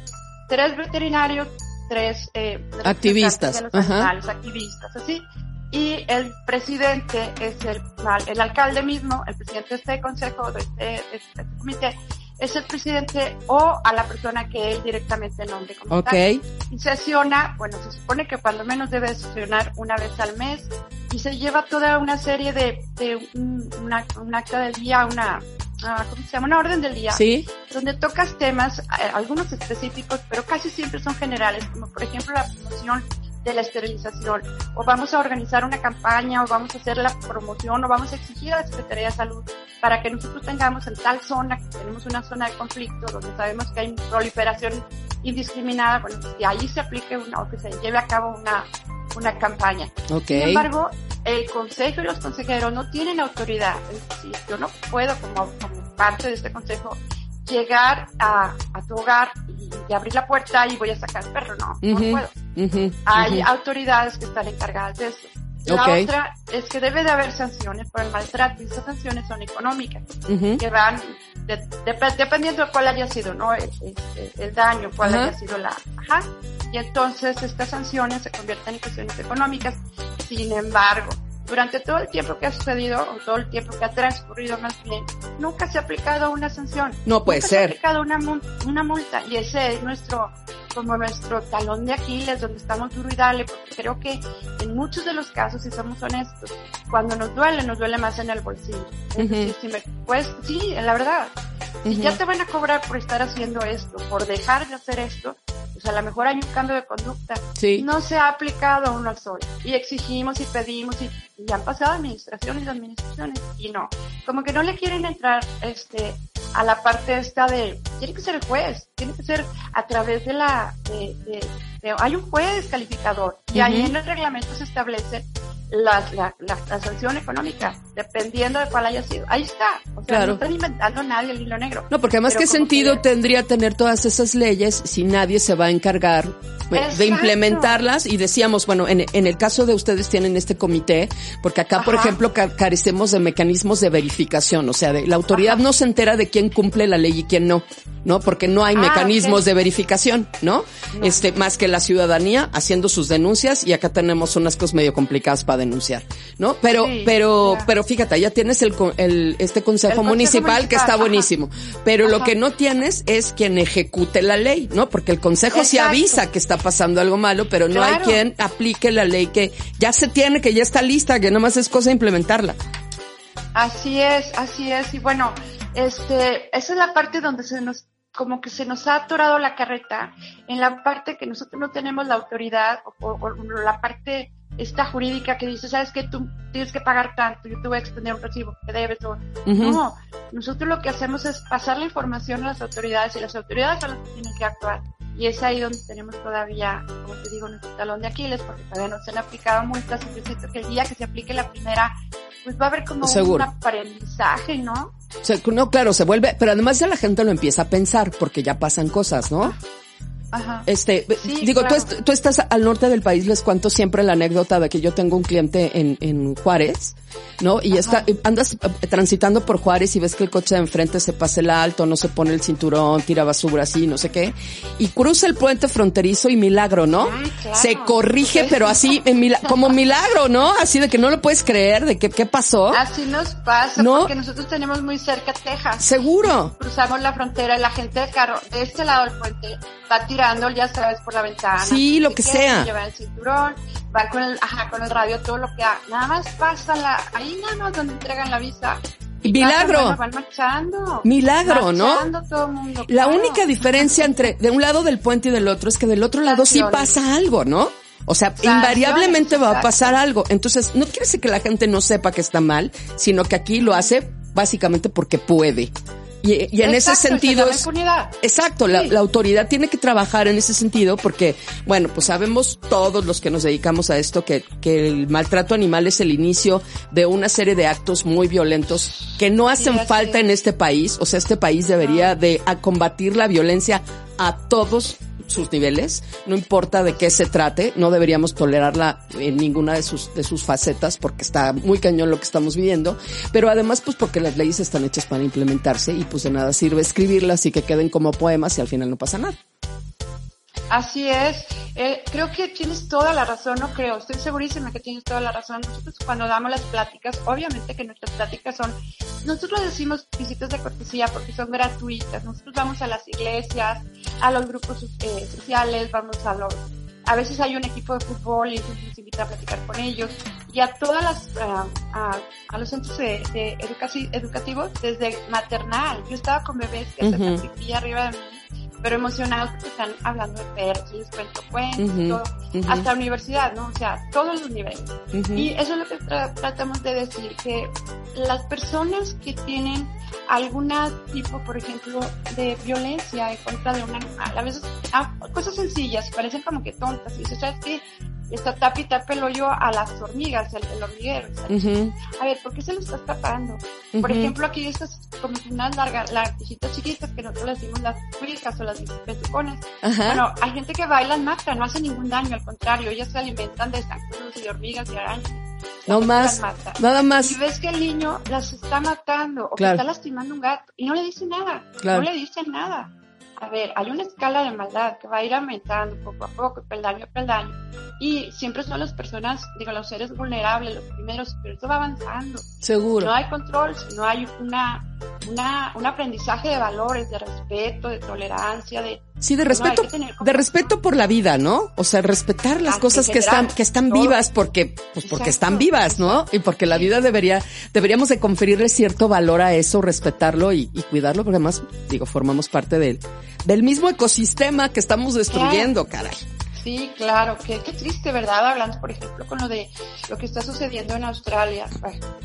tres veterinarios, tres eh, activistas, animales, activistas, así. Y el presidente es el, el alcalde mismo, el presidente de este consejo, de este, de este comité, es el presidente o a la persona que él directamente nombre como Ok. Y sesiona, bueno, se supone que cuando menos debe sesionar una vez al mes y se lleva toda una serie de, de un, una, un acta del día, una, uh, ¿cómo se llama? Una orden del día. Sí. Donde tocas temas, eh, algunos específicos, pero casi siempre son generales, como por ejemplo la promoción de la esterilización, o vamos a organizar una campaña, o vamos a hacer la promoción, o vamos a exigir a la Secretaría de Salud para que nosotros tengamos en tal zona, que tenemos una zona de conflicto, donde sabemos que hay proliferación indiscriminada, bueno, que ahí se aplique una, o que se lleve a cabo una, una campaña. Okay. Sin embargo, el consejo y los consejeros no tienen autoridad, es decir, yo no puedo como, como parte de este consejo llegar a, a tu hogar y, abrir la puerta y voy a sacar el perro, no, no puedo. Hay autoridades que están encargadas de eso. La otra es que debe de haber sanciones por el maltrato y esas sanciones son económicas, que van dependiendo de cuál haya sido, ¿no? El, el, daño, cuál haya sido la, ajá. Y entonces estas sanciones se convierten en cuestiones económicas. Sin embargo, durante todo el tiempo que ha sucedido, o todo el tiempo que ha transcurrido más bien, nunca se ha aplicado una sanción. No puede nunca ser. Se ha aplicado una, una multa. Y ese es nuestro, como nuestro talón de Aquiles, donde estamos duro y dale, porque creo que en muchos de los casos, si somos honestos, cuando nos duele, nos duele más en el bolsillo. pues sí, la verdad. Si ya te van a cobrar por estar haciendo esto, por dejar de hacer esto, pues a lo mejor hay un cambio de conducta. Sí. No se ha aplicado uno al sol. Y exigimos y pedimos y, han pasado administraciones y administraciones y no. Como que no le quieren entrar este a la parte esta de, tiene que ser el juez, tiene que ser a través de la, de, de, hay un juez calificador y ahí en el reglamento se establece la, la, la, sanción económica, dependiendo de cuál haya sido. Ahí está. O sea, no están inventando nadie el hilo negro. No, porque además, ¿qué sentido tendría tener todas esas leyes si nadie se va a encargar de implementarlas? Y decíamos, bueno, en, en, el caso de ustedes tienen este comité, porque acá, por ejemplo, carecemos de mecanismos de verificación. O sea, de, la autoridad no se entera de quién cumple la ley y quién no, ¿no? Porque no hay ah, mecanismos de verificación, ¿no? Este, más que la ciudadanía haciendo sus denuncias y acá tenemos unas cosas medio complicadas para denunciar, ¿no? Pero, pero, pero fíjate, ya tienes el, el este consejo, municipal, que está buenísimo, pero lo que no tienes es quien ejecute la ley, ¿no? Porque el consejo sí avisa que está pasando algo malo, pero no hay quien aplique la ley que ya se tiene, que ya está lista, que más es cosa de implementarla. Así es, así es, y bueno, este, esa es la parte donde se nos como que se nos ha atorado la carreta en la parte que nosotros no tenemos la autoridad o, o la parte esta jurídica que dice, sabes que tú tienes que pagar tanto, yo te voy a extender un recibo que debes o no, nosotros lo que hacemos es pasar la información a las autoridades y las autoridades son las que tienen que actuar. Y es ahí donde tenemos todavía, como te digo, nuestro talón de Aquiles, porque todavía no se han aplicado multas y yo siento que el día que se aplique la primera, pues va a haber como un aprendizaje, ¿no? no, claro, se vuelve, pero además ya la gente lo empieza a pensar porque ya pasan cosas, ¿no? Ajá. Este, digo, tú, tú, estás al norte del país, les cuento siempre la anécdota de que yo tengo un cliente en, en Juárez ¿no? Y está, andas eh, transitando por Juárez y ves que el coche de enfrente se pasa el alto, no se pone el cinturón, tira basura así, no sé qué, y cruza el puente fronterizo y milagro, ¿no? Ah, se corrige, pero así, como milagro, ¿no? Así de que no lo puedes creer, de que, ¿qué pasó? Así nos pasa, ¿No? porque nosotros tenemos muy cerca Texas. Seguro. Cruzamos la frontera y la gente del carro de este lado del puente va tirando, ya sabes, por la ventana. Sí, lo que sea. Lleva el cinturón, va con el, ajá, con el radio, todo lo que ha, nada más pasa la, ahí nada más donde entregan la visa. Y milagro. van marchando. Milagro, marchando ¿no? Todo el mundo, la única diferencia entre de un lado del puente y del otro es que del otro lado sí pasa algo, ¿no? O sea, invariablemente va a pasar algo. Entonces, no quiere decir que la gente no sepa que está mal, sino que aquí lo hace básicamente porque puede. Y, en ese sentido es, exacto, la, autoridad tiene que trabajar en ese sentido porque, bueno, pues sabemos todos los que nos dedicamos a esto que, que el maltrato animal es el inicio de una serie de actos muy violentos que no hacen falta en este país. O sea, este país debería de combatir la violencia a todos sus niveles, no importa de qué se trate, no deberíamos tolerarla en ninguna de sus, de sus facetas porque está muy cañón lo que estamos viviendo, pero además pues porque las leyes están hechas para implementarse y pues de nada sirve escribirlas y que queden como poemas y al final no pasa nada. Así es. Eh, creo que tienes toda la razón, no creo, estoy segurísima que tienes toda la razón. Nosotros cuando damos las pláticas, obviamente que nuestras pláticas son, nosotros decimos visitas de cortesía porque son gratuitas. Nosotros vamos a las iglesias, a los grupos eh, sociales, vamos a los, a veces hay un equipo de fútbol y nos invita a platicar con ellos y a todas las, uh, a, a, los centros de, de educativos desde maternal. Yo estaba con bebés que uh -huh. arriba de mí pero emocionados porque están hablando de les cuento cuentos, hasta universidad, ¿no? O sea, todos los niveles. Y eso es lo que tratamos de decir, que las personas que tienen algún tipo, por ejemplo, de violencia en contra de un animal, a veces ah, cosas sencillas, parecen como que tontas, y dices, ¿sabes qué? Está tapa y tapa el hoyo a las hormigas, el, hormiguero. A ver, ¿por qué se lo estás tapando? Por ejemplo, aquí estas como unas largas, larguitas chiquitas que nosotros le decimos las cuijas o las pezucones. Bueno, hay gente que y las mata, no hace ningún daño, al contrario, ellas se alimentan de zancudos y de hormigas y arañas. No más, nada más. Y ves que el niño las está matando o que está lastimando un gato y no le dice nada, no le dice nada. A ver, hay una escala de maldad que va a ir aumentando poco a poco, peldaño a peldaño y siempre son las personas, digo, los seres vulnerables, los primeros, pero esto va avanzando. Seguro. No hay control, no hay una, una, un aprendizaje de valores, de respeto, de tolerancia, de... Sí, de respeto, de respeto por la vida, ¿no? O sea, respetar las cosas que están, que están vivas porque, pues porque están vivas, ¿no? Y porque la vida debería, deberíamos de conferirle cierto valor a eso, respetarlo y, y cuidarlo, porque además, digo, formamos parte del, del mismo ecosistema que estamos destruyendo, caray. Sí, claro, qué, qué triste, ¿verdad? Hablando, por ejemplo, con lo de lo que está sucediendo en Australia.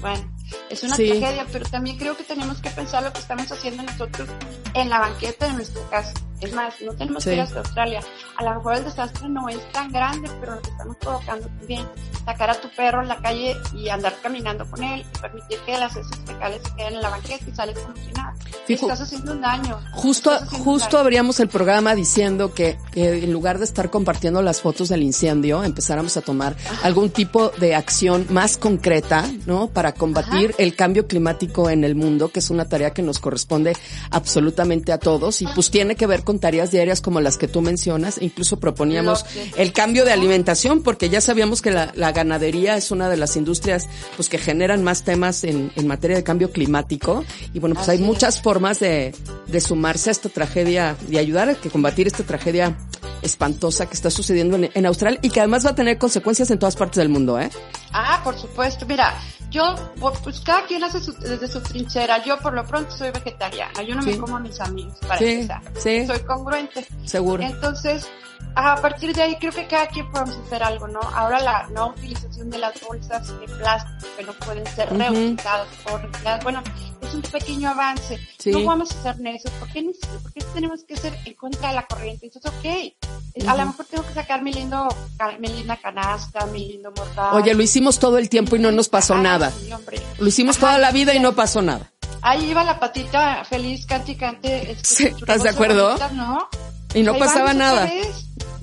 Bueno, es una tragedia, pero también creo que tenemos que pensar lo que estamos haciendo nosotros en la banqueta de nuestra casa. Es más, no tenemos que ir hasta Australia. A lo mejor el desastre no es tan grande, pero lo que estamos provocando también, sacar a tu perro en la calle y andar caminando con él y permitir que las heces fecales se queden en la banqueta y sales como si nada. Estás haciendo un daño. Justo, justo abríamos el programa diciendo que, que, en lugar de estar compartiendo las fotos del incendio, empezáramos a tomar algún tipo de acción más concreta, ¿no? Para combatir el cambio climático en el mundo, que es una tarea que nos corresponde absolutamente a todos y pues tiene que ver con tareas diarias como las que tú mencionas. Incluso proponíamos el cambio de alimentación porque ya sabíamos que la, la, ganadería es una de las industrias pues que generan más temas en, en materia de cambio climático. Y bueno, pues hay muchas formas de, de sumarse a esta tragedia, y ayudar a que combatir esta tragedia espantosa que está sucediendo en, en Australia y que además va a tener consecuencias en todas partes del mundo, ¿eh? Ah, por supuesto. Mira, yo, pues cada quien hace desde su trinchera. Yo por lo pronto soy vegetariana. Yo no me como a mis amigos, para sí, sí. Soy congruente. Seguro. Entonces, a partir de ahí creo que cada quien podemos hacer algo, ¿no? Ahora la no utilización de las bolsas de plástico que no pueden ser reutilizadas o recicladas, bueno, es un pequeño avance. No vamos a ser necios. ¿Por qué, ¿Por qué tenemos que ser en contra de la corriente? Eso es ok. A lo mejor tengo que sacar mi lindo, mi linda canasta, mi lindo mortal. Oye, lo hicimos todo el tiempo y no nos pasó nada. lo hicimos toda la vida y no pasó nada. Ahí iba la patita feliz, cante cante. ¿Estás de acuerdo? ¿no? Y no pasaba nada.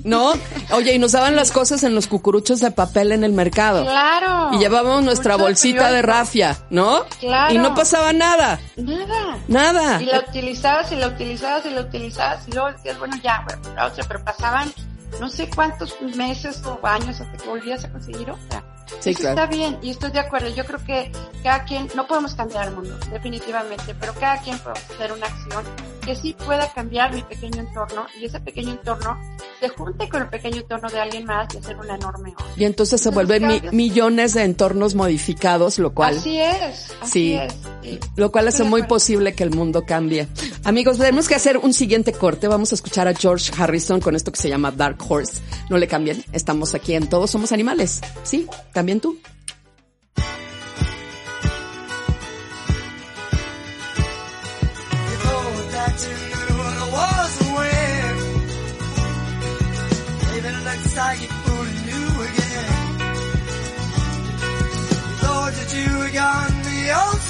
¿No? Oye, y nos daban las cosas en los cucuruchos de papel en el mercado. Claro. Y llevábamos nuestra bolsita de rafia, ¿no? Claro. Y no pasaba nada. Nada. Nada. Y la utilizabas y la utilizabas y la utilizabas y luego decías, bueno, ya, bueno, otra, pero pasaban no sé cuántos meses o años hasta que volvías a conseguir otra. Sí, Está bien y estoy de acuerdo. Yo creo que cada quien, no podemos cambiar el mundo, definitivamente, pero cada quien puede hacer una acción que sí pueda cambiar mi pequeño entorno y ese pequeño entorno se junte con el pequeño entorno de alguien más y hacer una enorme obra. Y entonces se vuelven millones de entornos modificados, lo cual. Así es. sí. Lo cual hace muy posible que el mundo cambie. Amigos, tenemos que hacer un siguiente corte. Vamos a escuchar a George Harrison con esto que se llama Dark Horse. No le cambien. Estamos aquí en Todos Somos Animales. Sí, también tú. I get fooled anew again. Lord, that you were gone the old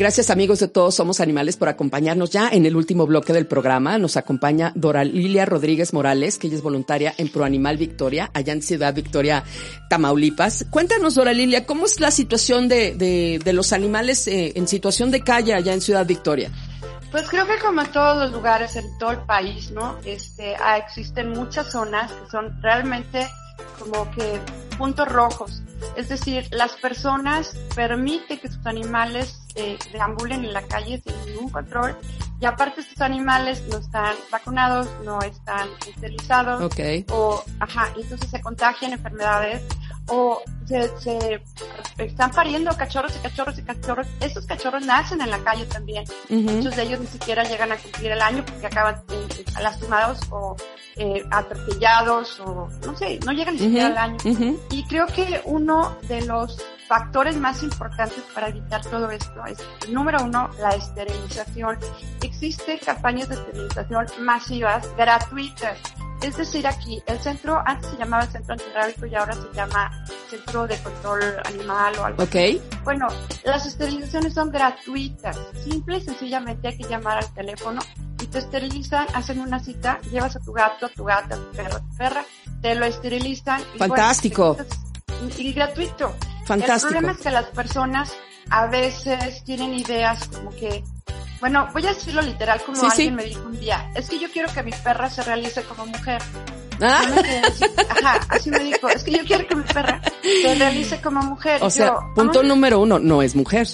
Gracias amigos de Todos Somos Animales por acompañarnos ya en el último bloque del programa. Nos acompaña Dora Lilia Rodríguez Morales, que ella es voluntaria en Pro Animal Victoria, allá en Ciudad Victoria, Tamaulipas. Cuéntanos, Dora Lilia, ¿cómo es la situación de, de, de los animales eh, en situación de calle allá en Ciudad Victoria? Pues creo que como en todos los lugares en todo el país, ¿no? Este, ah, existen muchas zonas que son realmente como que puntos rojos. Es decir, las personas permiten que sus animales eh, deambulen en la calle sin ningún control y aparte estos animales no están vacunados, no están esterilizados okay. o, ajá, entonces se contagian enfermedades o se, se, están pariendo cachorros y cachorros y cachorros. Estos cachorros nacen en la calle también. Muchos de ellos ni siquiera llegan a cumplir el año porque acaban eh, lastimados o eh, atropellados o no sé, no llegan ni siquiera al año. Y creo que uno de los factores más importantes para evitar todo esto es, número uno, la esterilización. Existen campañas de esterilización masivas, gratuitas. Es decir, aquí, el centro, antes se llamaba Centro Antirrábico y ahora se llama Centro de Control Animal o algo okay. así. Bueno, las esterilizaciones son gratuitas. Simple y sencillamente hay que llamar al teléfono y te esterilizan, hacen una cita, llevas a tu gato, a tu gata, a tu perro, a tu perra, te lo esterilizan. Y Fantástico. Bueno, y gratuito. Fantástico. El problema es que las personas a veces tienen ideas como que bueno, voy a decirlo literal como sí, alguien sí. me dijo un día. Es que yo quiero que mi perra se realice como mujer. Ah. Me así, ajá, así me dijo. Es que yo quiero que mi perra se realice como mujer. O sea, yo, punto "Ay, número uno, no es mujer.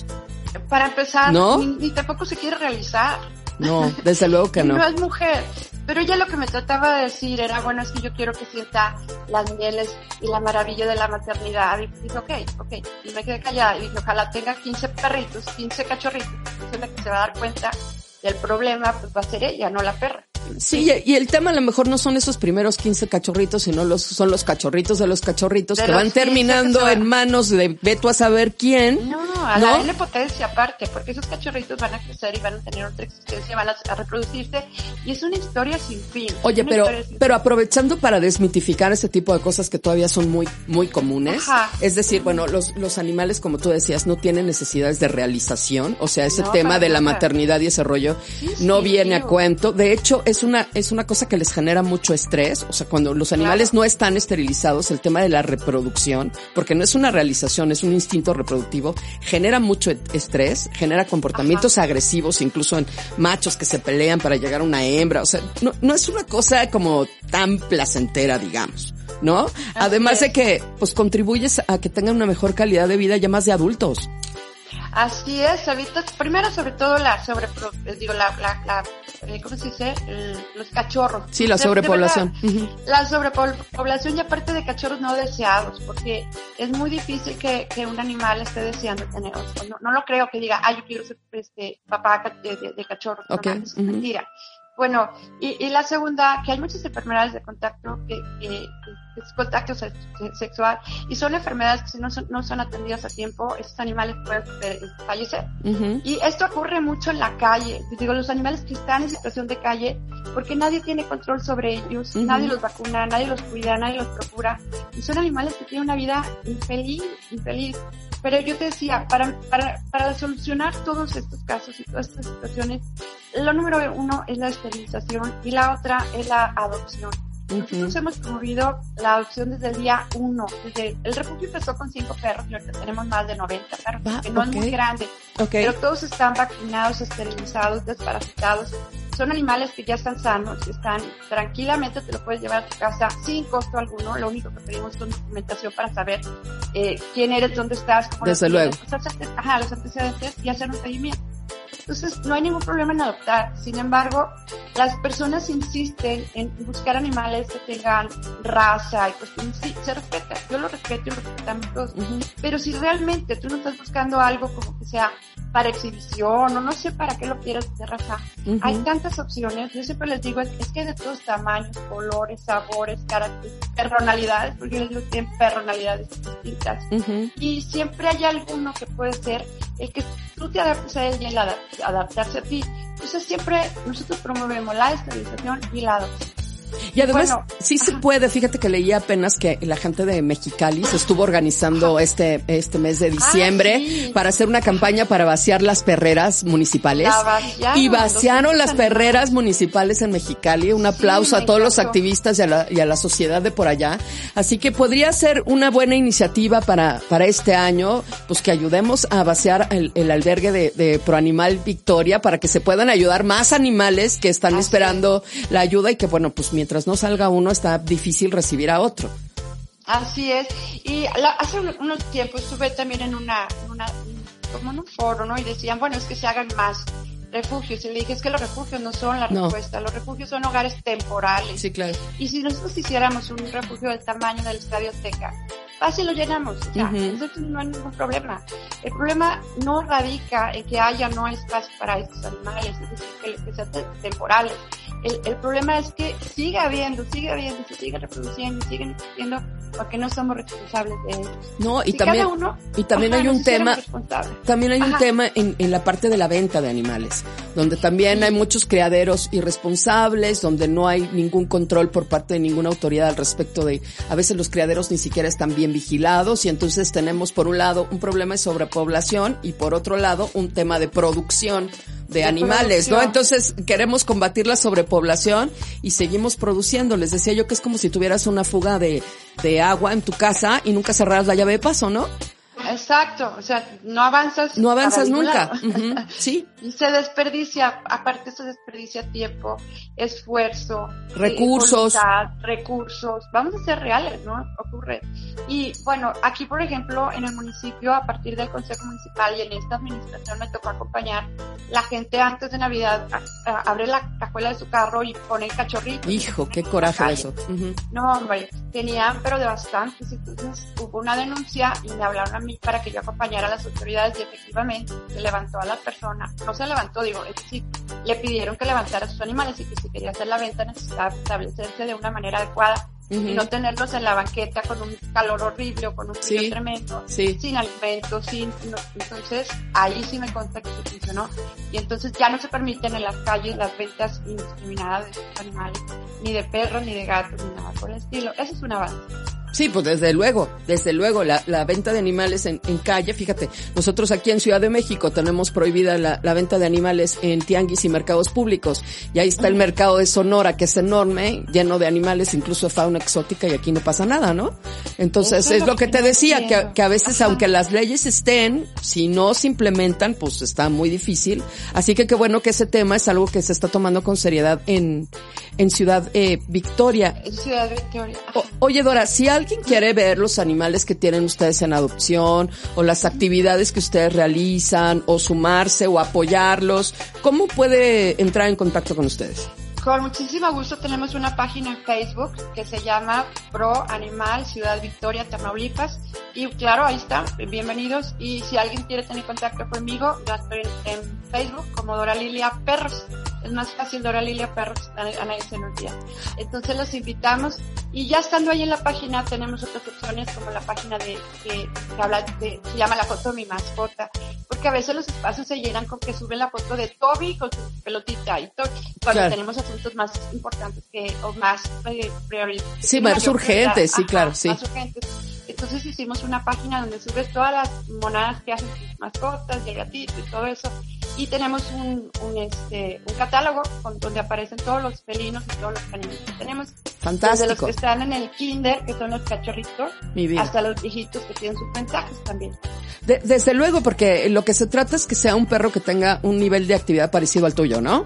Para empezar, ¿No? ni, ni tampoco se quiere realizar. No, desde luego que no. no es mujer. Pero ella lo que me trataba de decir era, bueno, es que yo quiero que sienta las mieles y la maravilla de la maternidad. Y dije, ok, ok. Y me quedé callada y dije, ojalá tenga 15 perritos, 15 cachorritos. Entonces la que se va a dar cuenta del problema, pues va a ser ella, no la perra. Sí, y el tema a lo mejor no son esos primeros 15 cachorritos, sino los, son los cachorritos de los cachorritos De que los van 15 terminando que en manos de veto a saber quién. No, a ¿No? la N potencia aparte, porque esos cachorritos van a crecer y van a tener otra existencia, van a, a reproducirse, y es una historia sin fin. Oye, pero, pero aprovechando para desmitificar ese tipo de cosas que todavía son muy, muy comunes. Ajá. Es decir, bueno, los, los animales, como tú decías, no tienen necesidades de realización. O sea, ese No, tema de la maternidad y ese rollo Sí, no sí, viene a cuento. De hecho, es una, es una cosa que les genera mucho estrés. O sea, cuando los animales no están esterilizados, el tema de la reproducción, porque no es una realización, es un instinto reproductivo, genera mucho estrés, genera comportamientos agresivos, incluso en machos que se pelean para llegar a una hembra. O sea, no, no es una cosa como tan placentera, digamos. ¿No? Además de es. que, pues contribuyes a que tengan una mejor calidad de vida ya más de adultos. Así es, evitas primero sobre todo la sobre, digo, la, la, la eh, ¿cómo se dice? Los cachorros. Sí, la De- de sobrepoblación. verdad. La sobrepoblación y aparte de cachorros no deseados, porque es muy difícil que, que un animal esté deseando tener. No, no lo creo que diga, ah, yo quiero ser este, papá de, cachorros. No, Ok, no, eso es mentira. Bueno, y, y la segunda, que hay muchas enfermedades de contacto, que, que- que es contacto se- se- sexual, y son enfermedades que si no son, no son atendidas a tiempo, estos animales pueden eh, fallecer. Y esto ocurre mucho en la calle. Digo, los animales que están en situación de calle, porque nadie tiene control sobre ellos, nadie los vacuna, nadie los cuida, nadie los procura. Y son animales que tienen una vida infeliz, infeliz. Pero yo te decía, para, para, para solucionar todos estos casos y todas estas situaciones, lo número uno es la esterilización y la otra es la adopción. Nosotros hemos promovido la adopción desde el día uno. Desde el refugio empezó con cinco perros y ahorita tenemos más de 90 perros, que no es muy grande. Ok. Pero todos están vacunados, esterilizados, desparasitados. Son animales que ya están sanos, están tranquilamente, te lo puedes llevar a tu casa sin costo alguno. Lo único que pedimos es documentación para saber eh, quién eres, dónde estás, cómo Desde tienes, luego. los ajá, los antecedentes y hacer un seguimiento. Entonces, no hay ningún problema en adoptar. Sin embargo, las personas insisten en buscar animales que tengan raza y pues sí, se respeta. Yo lo respeto y lo respetamos todos. Pero si realmente tú no estás buscando algo como que sea para exhibición o no sé para qué lo quieras de raza, hay tantas opciones. Yo siempre les digo, es, es que de todos tamaños, colores, sabores, caracteres, personalidades, porque yo les digo que tienen personalidades distintas. Y siempre hay alguno que puede ser el que tú te adaptes a él y él adap- adaptarse a ti. Entonces siempre nosotros promovemos la esterilización y la adopción. Y además, sí se puede, fíjate que leí apenas que la gente de Mexicali se estuvo organizando este, este mes de diciembre para hacer una campaña para vaciar las perreras municipales. y vaciaron las perreras municipales en Mexicali. Un aplauso a todos los activistas y a, la, y a la sociedad de por allá. Así que podría ser una buena iniciativa para, para este año, pues que ayudemos a vaciar el, el albergue de, de Proanimal Victoria para que se puedan ayudar más animales que están esperando la ayuda y que bueno, pues mientras no salga uno está difícil recibir a otro. Así es. Y hace unos tiempos estuve también en una, una, como en un foro, ¿no? Y decían, bueno, es que se hagan más refugios. Y le dije, es que los refugios no son la respuesta, los refugios son hogares temporales. Sí, claro. Y si nosotros hiciéramos un refugio del tamaño del Estadio Azteca, fácil lo llenamos, o sea, no hay ningún problema. El problema no radica en que haya no espacio para estos animales, es decir, que, sean temporales. El, el, problema es que sigue habiendo, sigue habiendo, se sigue reproduciendo, siguen existiendo, porque no somos responsables de ellos. No, y también, y también hay un tema, también hay un tema en, en la parte de la venta de animales, donde también hay muchos criaderos irresponsables, donde no hay ningún control por parte de ninguna autoridad al respecto de, a veces los criaderos ni siquiera están bien vigilados y entonces tenemos por un lado un problema de sobrepoblación y por otro lado un tema de producción de, animales, ¿no? Entonces queremos combatir la sobrepoblación y seguimos produciendo. Les decía yo que es como si tuvieras una fuga de, de agua en tu casa y nunca cerraras la llave de paso, ¿no? Exacto, o sea, no avanzas. No avanzas nunca. Sí. Y se desperdicia, aparte se desperdicia tiempo, esfuerzo, recursos, recursos. Vamos a ser reales, ¿no? Ocurre. Y bueno, aquí por ejemplo, en el municipio, a partir del Consejo Municipal y en esta administración me tocó acompañar, la gente antes de Navidad abre la cajuela de su carro y pone el cachorrito. Hijo, qué coraje eso. No, hombre, tenían, pero de bastantes. Entonces hubo una denuncia y me hablaron a mí para que yo acompañara a las autoridades y efectivamente se levantó a la persona, no se levantó, digo, es decir, le pidieron que levantara sus animales y que si quería hacer la venta necesitaba establecerse de una manera adecuada y no tenerlos en la banqueta con un calor horrible o con un frío tremendo, sin alimentos, sin, entonces ahí sí me consta que se funcionó y entonces ya no se permiten en las calles las ventas indiscriminadas de estos animales, ni de perros, ni de gatos, ni nada por el estilo. Eso es un avance. Sí, pues desde luego, desde luego, la, la venta de animales en, en, calle, fíjate, nosotros aquí en Ciudad de México tenemos prohibida la, la, venta de animales en tianguis y mercados públicos, y ahí está el mercado de Sonora, que es enorme, lleno de animales, incluso fauna exótica, y aquí no pasa nada, ¿no? Entonces, es, lo que, te decía, que, que, a veces, aunque las leyes estén, si no se implementan, pues está muy difícil, así que qué bueno que ese tema es algo que se está tomando con seriedad en, en Ciudad eh, Victoria. Ciudad Victoria. O, oye, Dora, si alguien alguien quiere ver los animales que tienen ustedes en adopción o las actividades que ustedes realizan o sumarse o apoyarlos, ¿cómo puede entrar en contacto con ustedes? Con muchísimo gusto tenemos una página en Facebook que se llama Pro Animal Ciudad Victoria, Tamaulipas. Y claro, ahí está, bienvenidos. Y si alguien quiere tener contacto conmigo, yo estoy en, Facebook como Dora Lilia Perros. Es más fácil Dora Lilia Perros, a, nadie se nos olvida. Entonces los invitamos. Y ya estando ahí en la página tenemos otras opciones como la página de que, habla de, se llama la foto de mi mascota. Porque a veces los espacios se llenan con que suben la foto de Toby con su pelotita y todo. Cuando tenemos más importantes que, o más eh, Sí, más urgentes, sí, claro, sí. Más urgentes. Entonces hicimos una página donde subes todas las monadas que hacen tus mascotas, de gatito y todo eso. Y tenemos un, un, este, un catálogo con, donde aparecen todos los felinos y todos los caninos que tenemos. Fantástico. Desde los que están en el kinder, que son los cachorritos, hasta los viejitos que tienen sus ventajas también. desde luego, porque lo que se trata es que sea un perro que tenga un nivel de actividad parecido al tuyo, ¿no?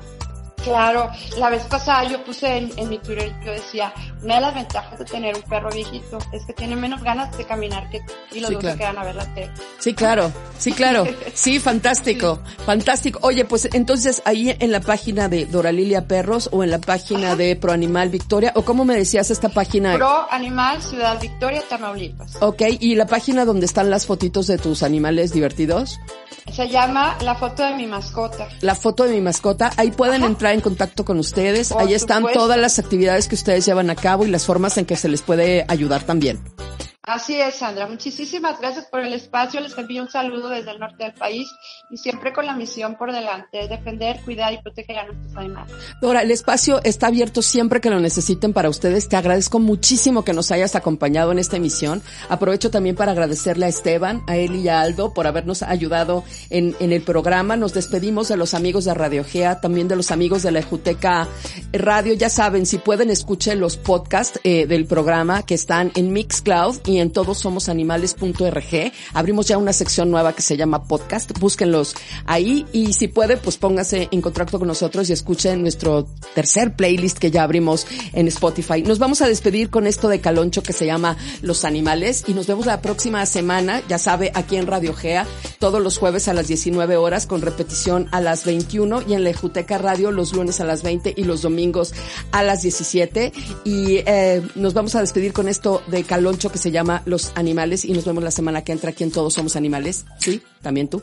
Claro, la vez pasada yo puse en, mi Twitter, yo decía, una de las ventajas de tener un perro viejito es que tiene menos ganas de caminar que y los dos se quedan a ver la tele. Sí, claro, sí, claro, sí, fantástico, fantástico. Oye, pues entonces ahí en la página de Doralilia Perros o en la página de Pro Animal Victoria, o cómo me decías esta página? Pro Animal Ciudad Victoria, Tamaulipas. Ok, ¿y la página donde están las fotitos de tus animales divertidos? Se llama La foto de mi mascota. La foto de mi mascota, ahí pueden entrar en contacto con ustedes. Ahí están todas las actividades que ustedes llevan a cabo y las formas en que se les puede ayudar también. Así es, Sandra. Muchísimas gracias por el espacio. Les envío un saludo desde el norte del país y siempre con la misión por delante, defender, cuidar y proteger a nuestros animales. Dora, el espacio está abierto siempre que lo necesiten para ustedes. Te agradezco muchísimo que nos hayas acompañado en esta emisión. Aprovecho también para agradecerle a Esteban, a él y a Aldo por habernos ayudado en, en el programa. Nos despedimos de los amigos de Radio Gea, también de los amigos de la Ejuteca Radio. Ya saben, si pueden, escuchen los podcasts eh, del programa que están en Mixcloud y en todosomosanimales.org. Abrimos ya una sección nueva que se llama podcast. Búsquenlos ahí y si puede, pues pónganse en contacto con nosotros y escuchen nuestro tercer playlist que ya abrimos en Spotify. Nos vamos a despedir con esto de Caloncho que se llama Los Animales y nos vemos la próxima semana, ya sabe, aquí en Radio Gea, todos los jueves a las 19 horas con repetición a las 21 y en la Ejuteca Radio los lunes a las 20 y los domingos a las 17 y eh, nos vamos a despedir con esto de Caloncho que se llama los animales y nos vemos la semana que entra aquí en Todos Somos Animales. Sí, también tú.